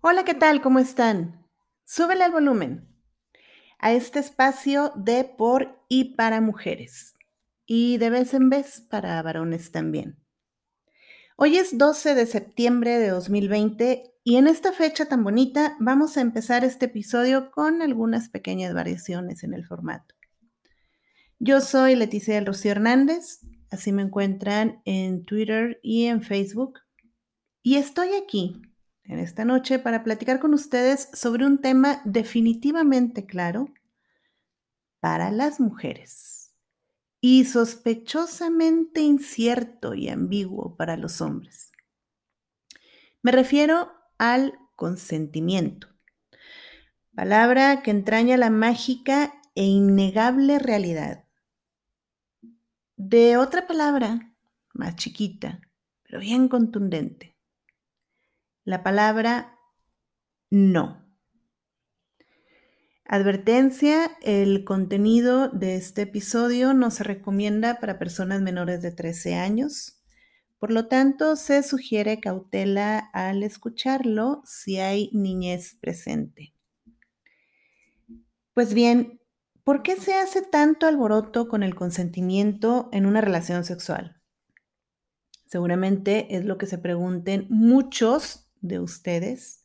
Hola, ¿qué tal? ¿Cómo están? Súbele el volumen a este espacio de por y para mujeres y de vez en vez para varones también. Hoy es 12 de septiembre de 2020 y en esta fecha tan bonita vamos a empezar este episodio con algunas pequeñas variaciones en el formato. Yo soy Leticia del Rocío Hernández, así me encuentran en Twitter y en Facebook. Y estoy aquí en esta noche para platicar con ustedes sobre un tema definitivamente claro para las mujeres y sospechosamente incierto y ambiguo para los hombres. Me refiero al consentimiento, palabra que entraña la mágica e innegable realidad de otra palabra más chiquita, pero bien contundente la palabra no. Advertencia, el contenido de este episodio no se recomienda para personas menores de 13 años. Por lo tanto, se sugiere cautela al escucharlo si hay niñez presente. Pues bien, ¿por qué se hace tanto alboroto con el consentimiento en una relación sexual? Seguramente es lo que se pregunten muchos de ustedes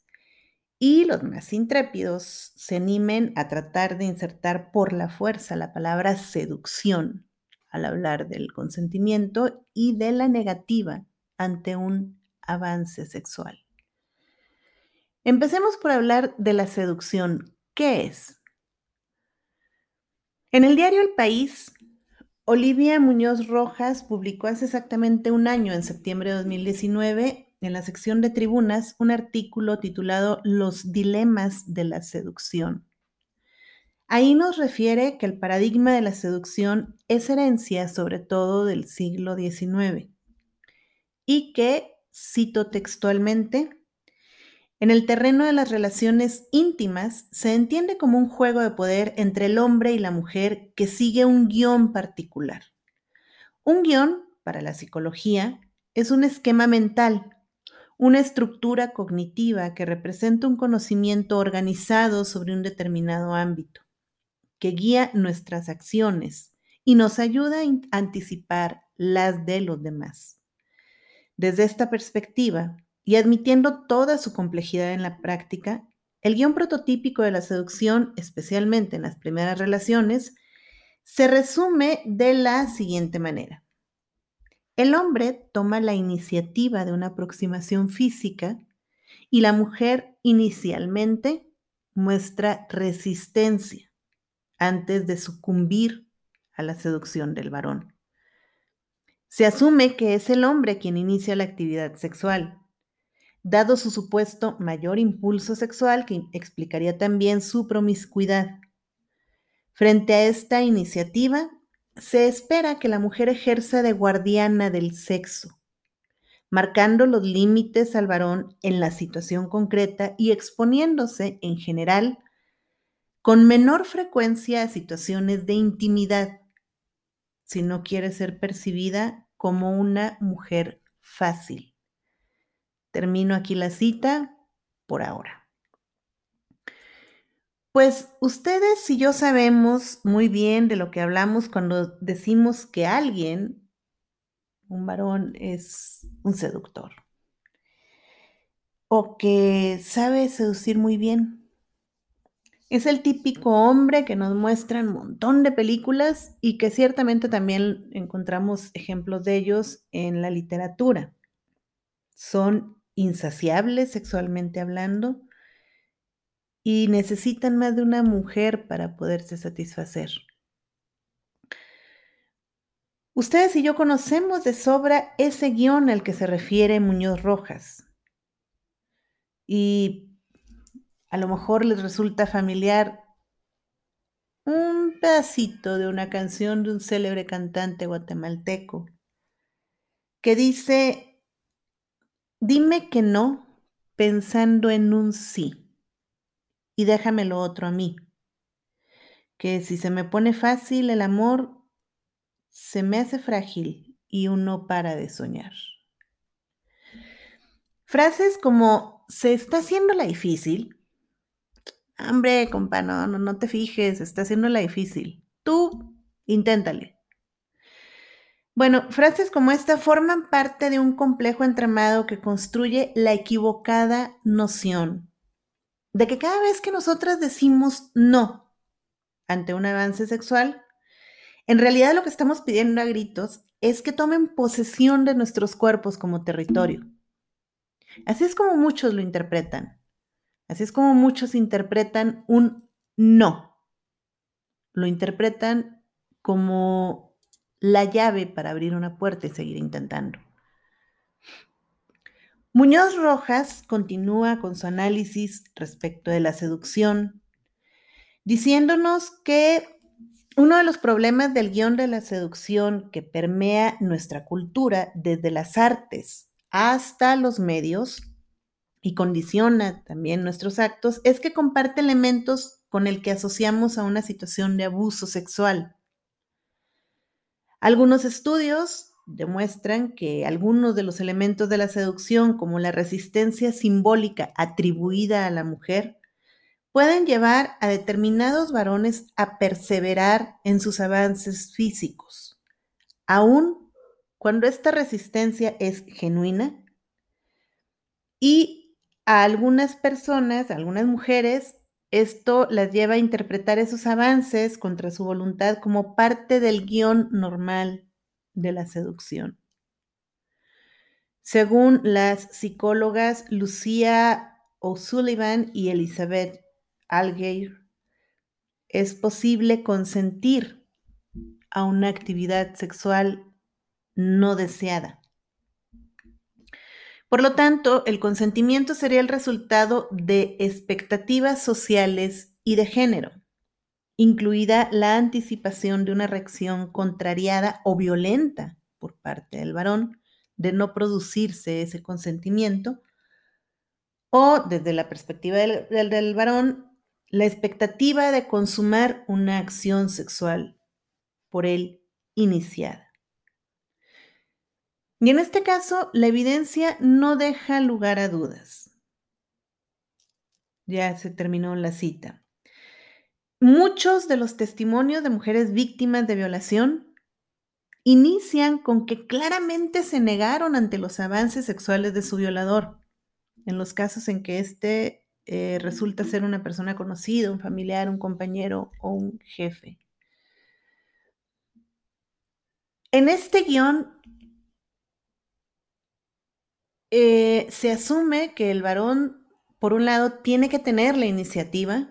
y los más intrépidos se animen a tratar de insertar por la fuerza la palabra seducción al hablar del consentimiento y de la negativa ante un avance sexual. Empecemos por hablar de la seducción. ¿Qué es? En el diario El País, Olivia Muñoz Rojas publicó hace exactamente un año, en septiembre de 2019, en la sección de tribunas un artículo titulado Los dilemas de la seducción. Ahí nos refiere que el paradigma de la seducción es herencia sobre todo del siglo XIX y que, cito textualmente, en el terreno de las relaciones íntimas se entiende como un juego de poder entre el hombre y la mujer que sigue un guion particular. Un guion, para la psicología, es un esquema mental una estructura cognitiva que representa un conocimiento organizado sobre un determinado ámbito, que guía nuestras acciones y nos ayuda a anticipar las de los demás. Desde esta perspectiva, y admitiendo toda su complejidad en la práctica, el guion prototípico de la seducción, especialmente en las primeras relaciones, se resume de la siguiente manera. El hombre toma la iniciativa de una aproximación física y la mujer inicialmente muestra resistencia antes de sucumbir a la seducción del varón. Se asume que es el hombre quien inicia la actividad sexual, dado su supuesto mayor impulso sexual que explicaría también su promiscuidad. Frente a esta iniciativa, se espera que la mujer ejerza de guardiana del sexo, marcando los límites al varón en la situación concreta y exponiéndose en general con menor frecuencia a situaciones de intimidad, si no quiere ser percibida como una mujer fácil. Termino aquí la cita por ahora. Pues ustedes y yo sabemos muy bien de lo que hablamos cuando decimos que alguien, un varón, es un seductor. O que sabe seducir muy bien. Es el típico hombre que nos muestra un montón de películas y que ciertamente también encontramos ejemplos de ellos en la literatura. Son insaciables sexualmente hablando, y necesitan más de una mujer para poderse satisfacer. Ustedes y yo conocemos de sobra ese guion al que se refiere Muñoz Rojas. y a lo mejor les resulta familiar un pedacito de una canción de un célebre cantante guatemalteco que dice, dime que no pensando en un sí y déjame lo otro a mí, que si se me pone fácil el amor, se me hace frágil y uno para de soñar. Frases como se está haciendo la difícil. Hombre, compa, no, no, no te fijes, se está haciendo la difícil. Tú, inténtale. Bueno, frases como esta forman parte de un complejo entramado que construye la equivocada noción de que cada vez que nosotras decimos no ante un avance sexual, en realidad lo que estamos pidiendo a gritos es que tomen posesión de nuestros cuerpos como territorio. Así es como muchos lo interpretan. Así es como muchos interpretan un no. Lo interpretan como la llave para abrir una puerta y seguir intentando. Muñoz Rojas continúa con su análisis respecto de la seducción, diciéndonos que uno de los problemas del guion de la seducción que permea nuestra cultura desde las artes hasta los medios y condiciona también nuestros actos es que comparte elementos con el que asociamos a una situación de abuso sexual. Algunos estudios demuestran que algunos de los elementos de la seducción, como la resistencia simbólica atribuida a la mujer, pueden llevar a determinados varones a perseverar en sus avances físicos, aún cuando esta resistencia es genuina y a algunas personas, a algunas mujeres, esto las lleva a interpretar esos avances contra su voluntad como parte del guion normal de la seducción. Según las psicólogas Lucía O'Sullivan y Elizabeth Algeir, es posible consentir a una actividad sexual no deseada. Por lo tanto, el consentimiento sería el resultado de expectativas sociales y de género, incluida la anticipación de una reacción contrariada o violenta por parte del varón de no producirse ese consentimiento, o desde la perspectiva del, varón, la expectativa de consumar una acción sexual por él iniciada. Y en este caso, la evidencia no deja lugar a dudas. Ya se terminó la cita. Muchos de los testimonios de mujeres víctimas de violación inician con que claramente se negaron ante los avances sexuales de su violador, en los casos en que éste eh, resulta ser una persona conocida, un familiar, un compañero o un jefe. En este guion eh, se asume que el varón, por un lado, tiene que tener la iniciativa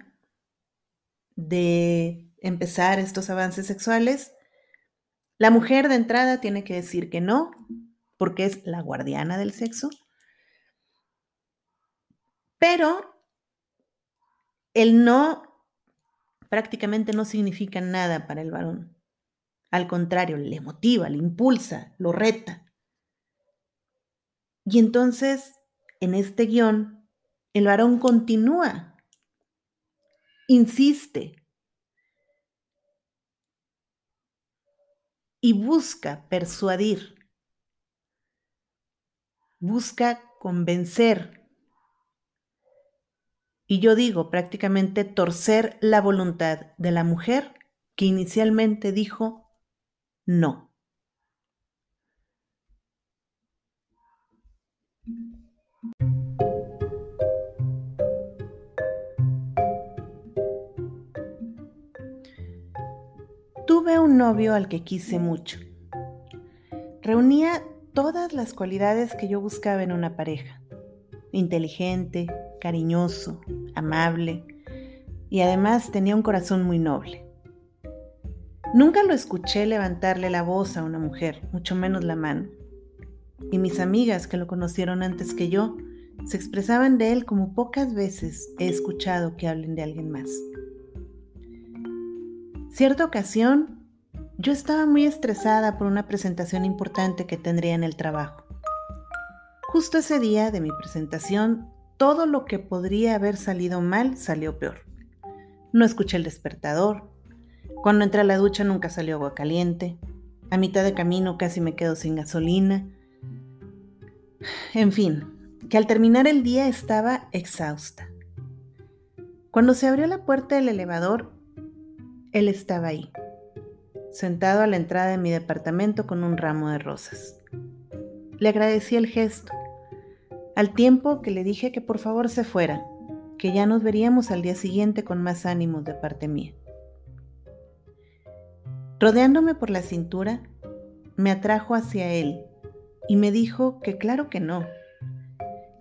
de empezar estos avances sexuales. La mujer de entrada tiene que decir que no, porque es la guardiana del sexo. Pero el no prácticamente no significa nada para el varón. Al contrario, le motiva, le impulsa, lo reta. Y entonces, en este guion, el varón continúa, insiste y busca persuadir, busca convencer. Y yo digo prácticamente torcer la voluntad de la mujer que inicialmente dijo no. Un novio al que quise mucho. Reunía todas las cualidades que yo buscaba en una pareja. Inteligente, cariñoso, amable y además tenía un corazón muy noble. Nunca lo escuché levantarle la voz a una mujer, mucho menos la mano y mis amigas que lo conocieron antes que yo se expresaban de él como pocas veces he escuchado que hablen de alguien más. Cierta ocasión, yo estaba muy estresada por una presentación importante que tendría en el trabajo. Justo ese día de mi presentación, todo lo que podría haber salido mal salió peor. No escuché el despertador. Cuando entré a la ducha nunca salió agua caliente. A mitad de camino casi me quedo sin gasolina. En fin, que al terminar el día estaba exhausta. Cuando se abrió la puerta del elevador, él estaba ahí, sentado a la entrada de mi departamento con un ramo de rosas. Le agradecí el gesto, al tiempo que le dije que por favor se fuera, que ya nos veríamos al día siguiente con más ánimos de parte mía. Rodeándome por la cintura, me atrajo hacia él y me dijo que claro que no,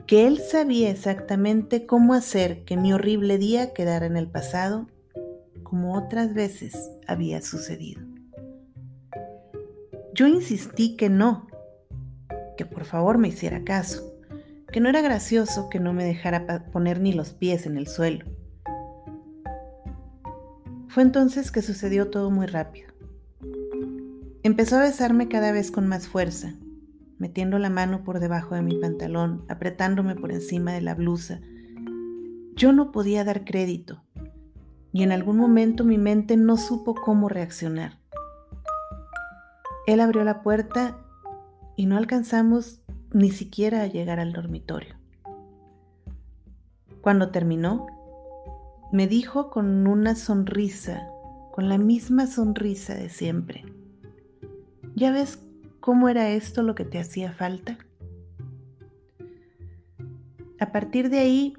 que él sabía exactamente cómo hacer que mi horrible día quedara en el pasado, como otras veces había sucedido. Yo insistí que no, que por favor me hiciera caso, que no era gracioso que no me dejara poner ni los pies en el suelo. Fue entonces que sucedió todo muy rápido. Empezó a besarme cada vez con más fuerza, metiendo la mano por debajo de mi pantalón, apretándome por encima de la blusa. Yo no podía dar crédito y en algún momento mi mente no supo cómo reaccionar. Él abrió la puerta y no alcanzamos ni siquiera a llegar al dormitorio. Cuando terminó, me dijo con una sonrisa, con la misma sonrisa de siempre. ¿Ya ves ¿Cómo era esto lo que te hacía falta? A partir de ahí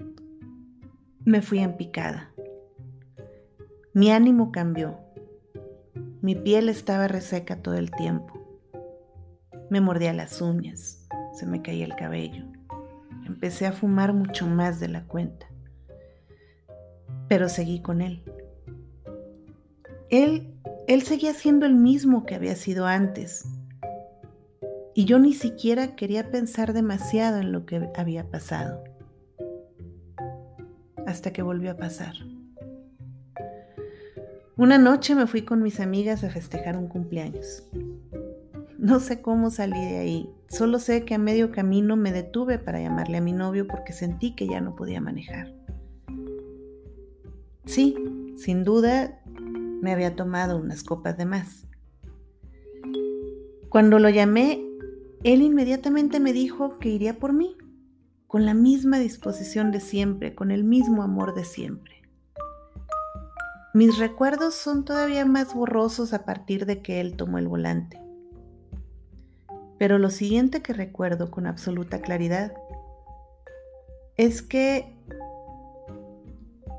me fui en picada. Mi ánimo cambió. Mi piel estaba reseca todo el tiempo. Me mordía las uñas, se me caía el cabello. Empecé a fumar mucho más de la cuenta. Pero seguí con él. Él, él seguía siendo el mismo que había sido antes y yo ni siquiera quería pensar demasiado en lo que había pasado. Hasta que volvió a pasar. Una noche me fui con mis amigas a festejar un cumpleaños. No sé cómo salí de ahí, solo sé que a medio camino me detuve para llamarle a mi novio porque sentí que ya no podía manejar. Sí, sin duda me había tomado unas copas de más. Cuando lo llamé, él inmediatamente me dijo que iría por mí, con la misma disposición de siempre, con el mismo amor de siempre. Mis recuerdos son todavía más borrosos a partir de que él tomó el volante. Pero lo siguiente que recuerdo con absoluta claridad es que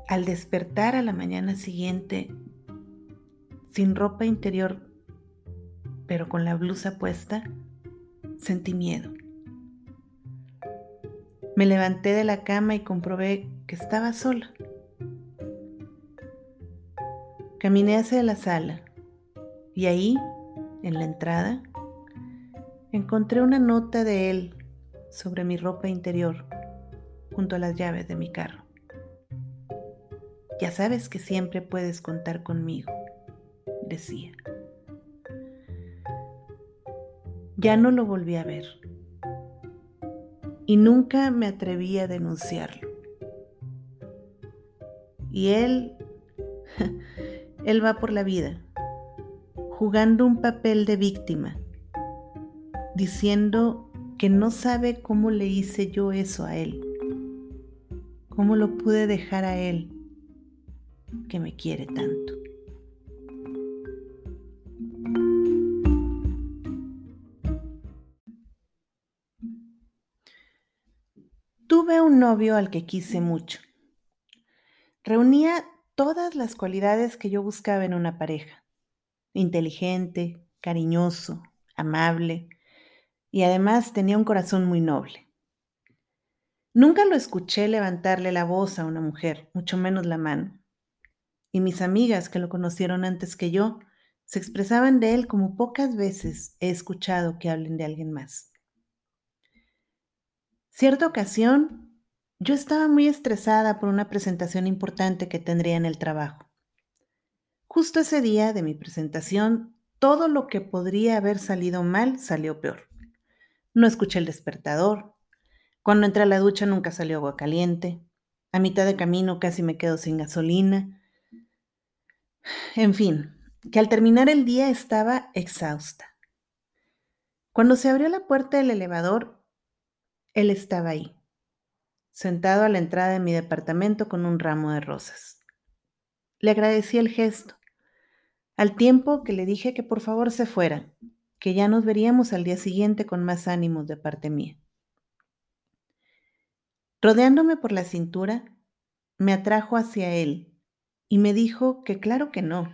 al despertar a la mañana siguiente, sin ropa interior, pero con la blusa puesta, sentí miedo. Me levanté de la cama y comprobé que estaba sola. Caminé hacia la sala y ahí, en la entrada, encontré una nota de él sobre mi ropa interior junto a las llaves de mi carro. Ya sabes que siempre puedes contar conmigo, decía. Ya no lo volví a ver. Y nunca me atreví a denunciarlo. Y él, él va por la vida, jugando un papel de víctima, diciendo que no sabe cómo le hice yo eso a él, cómo lo pude dejar a él, que me quiere tanto. Tuve un novio al que quise mucho. Reunía todas las cualidades que yo buscaba en una pareja. Inteligente, cariñoso, amable y además tenía un corazón muy noble. Nunca lo escuché levantarle la voz a una mujer, mucho menos la mano. Y mis amigas que lo conocieron antes que yo se expresaban de él como pocas veces he escuchado que hablen de alguien más. Cierta ocasión, Yo estaba muy estresada por una presentación importante que tendría en el trabajo. Justo ese día de mi presentación, todo lo que podría haber salido mal salió peor. No escuché el despertador. Cuando entré a la ducha nunca salió agua caliente. A mitad de camino casi me quedo sin gasolina. En fin, que al terminar el día estaba exhausta. Cuando se abrió la puerta del elevador, él estaba ahí, sentado a la entrada de mi departamento con un ramo de rosas. Le agradecí el gesto, al tiempo que le dije que por favor se fuera, que ya nos veríamos al día siguiente con más ánimos de parte mía. Rodeándome por la cintura, me atrajo hacia él y me dijo que claro que no,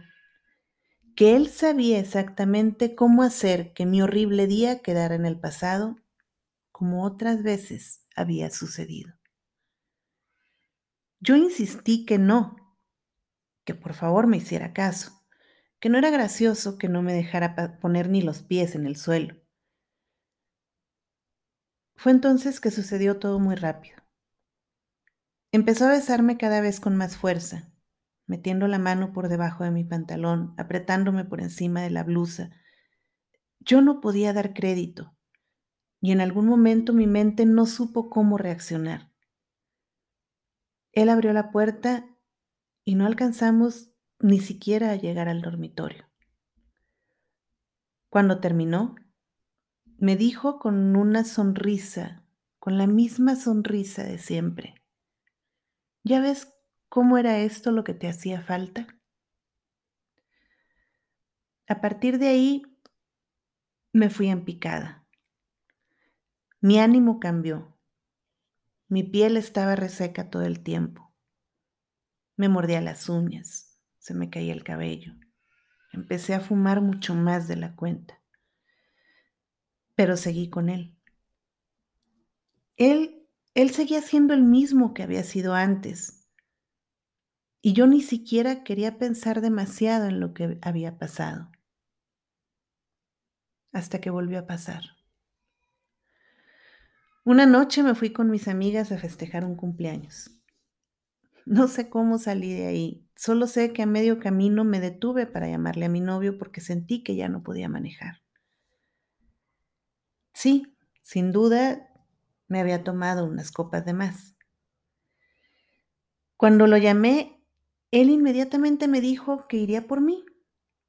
que él sabía exactamente cómo hacer que mi horrible día quedara en el pasado, como otras veces había sucedido. Yo insistí que no, que por favor me hiciera caso, que no era gracioso que no me dejara poner ni los pies en el suelo. Fue entonces que sucedió todo muy rápido. Empezó a besarme cada vez con más fuerza, metiendo la mano por debajo de mi pantalón, apretándome por encima de la blusa. Yo no podía dar crédito, y en algún momento mi mente no supo cómo reaccionar. Él abrió la puerta y no alcanzamos ni siquiera a llegar al dormitorio. Cuando terminó, me dijo con una sonrisa, con la misma sonrisa de siempre, ¿ya ves ¿Cómo era esto lo que te hacía falta? A partir de ahí me fui en picada. Mi ánimo cambió. Mi piel estaba reseca todo el tiempo. Me mordía las uñas, se me caía el cabello. Empecé a fumar mucho más de la cuenta. Pero seguí con él. Él, él seguía siendo el mismo que había sido antes y yo ni siquiera quería pensar demasiado en lo que había pasado. Hasta que volvió a pasar. Una noche me fui con mis amigas a festejar un cumpleaños. No sé cómo salí de ahí, solo sé que a medio camino me detuve para llamarle a mi novio porque sentí que ya no podía manejar. Sí, sin duda me había tomado unas copas de más. Cuando lo llamé, él inmediatamente me dijo que iría por mí,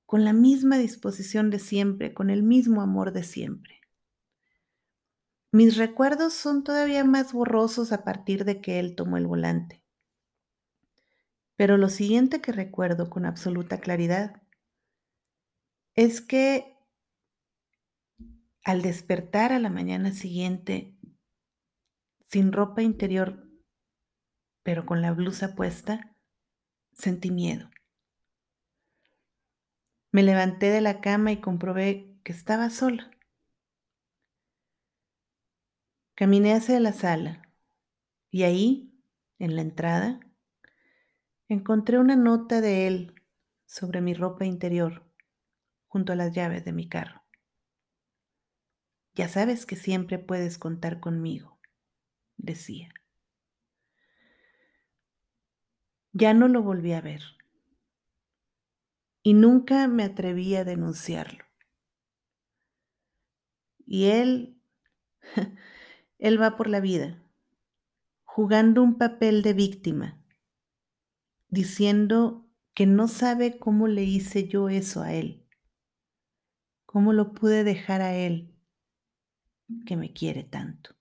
con la misma disposición de siempre, con el mismo amor de siempre. Mis recuerdos son todavía más borrosos a partir de que él tomó el volante. Pero lo siguiente que recuerdo con absoluta claridad es que al despertar a la mañana siguiente, sin ropa interior, pero con la blusa puesta, sentí miedo. Me levanté de la cama y comprobé que estaba sola. Caminé hacia la sala y ahí, en la entrada, encontré una nota de él sobre mi ropa interior junto a las llaves de mi carro. Ya sabes que siempre puedes contar conmigo, decía. Ya no lo volví a ver. Y nunca me atreví a denunciarlo. Y él, él va por la vida, jugando un papel de víctima, diciendo que no sabe cómo le hice yo eso a él, cómo lo pude dejar a él, que me quiere tanto.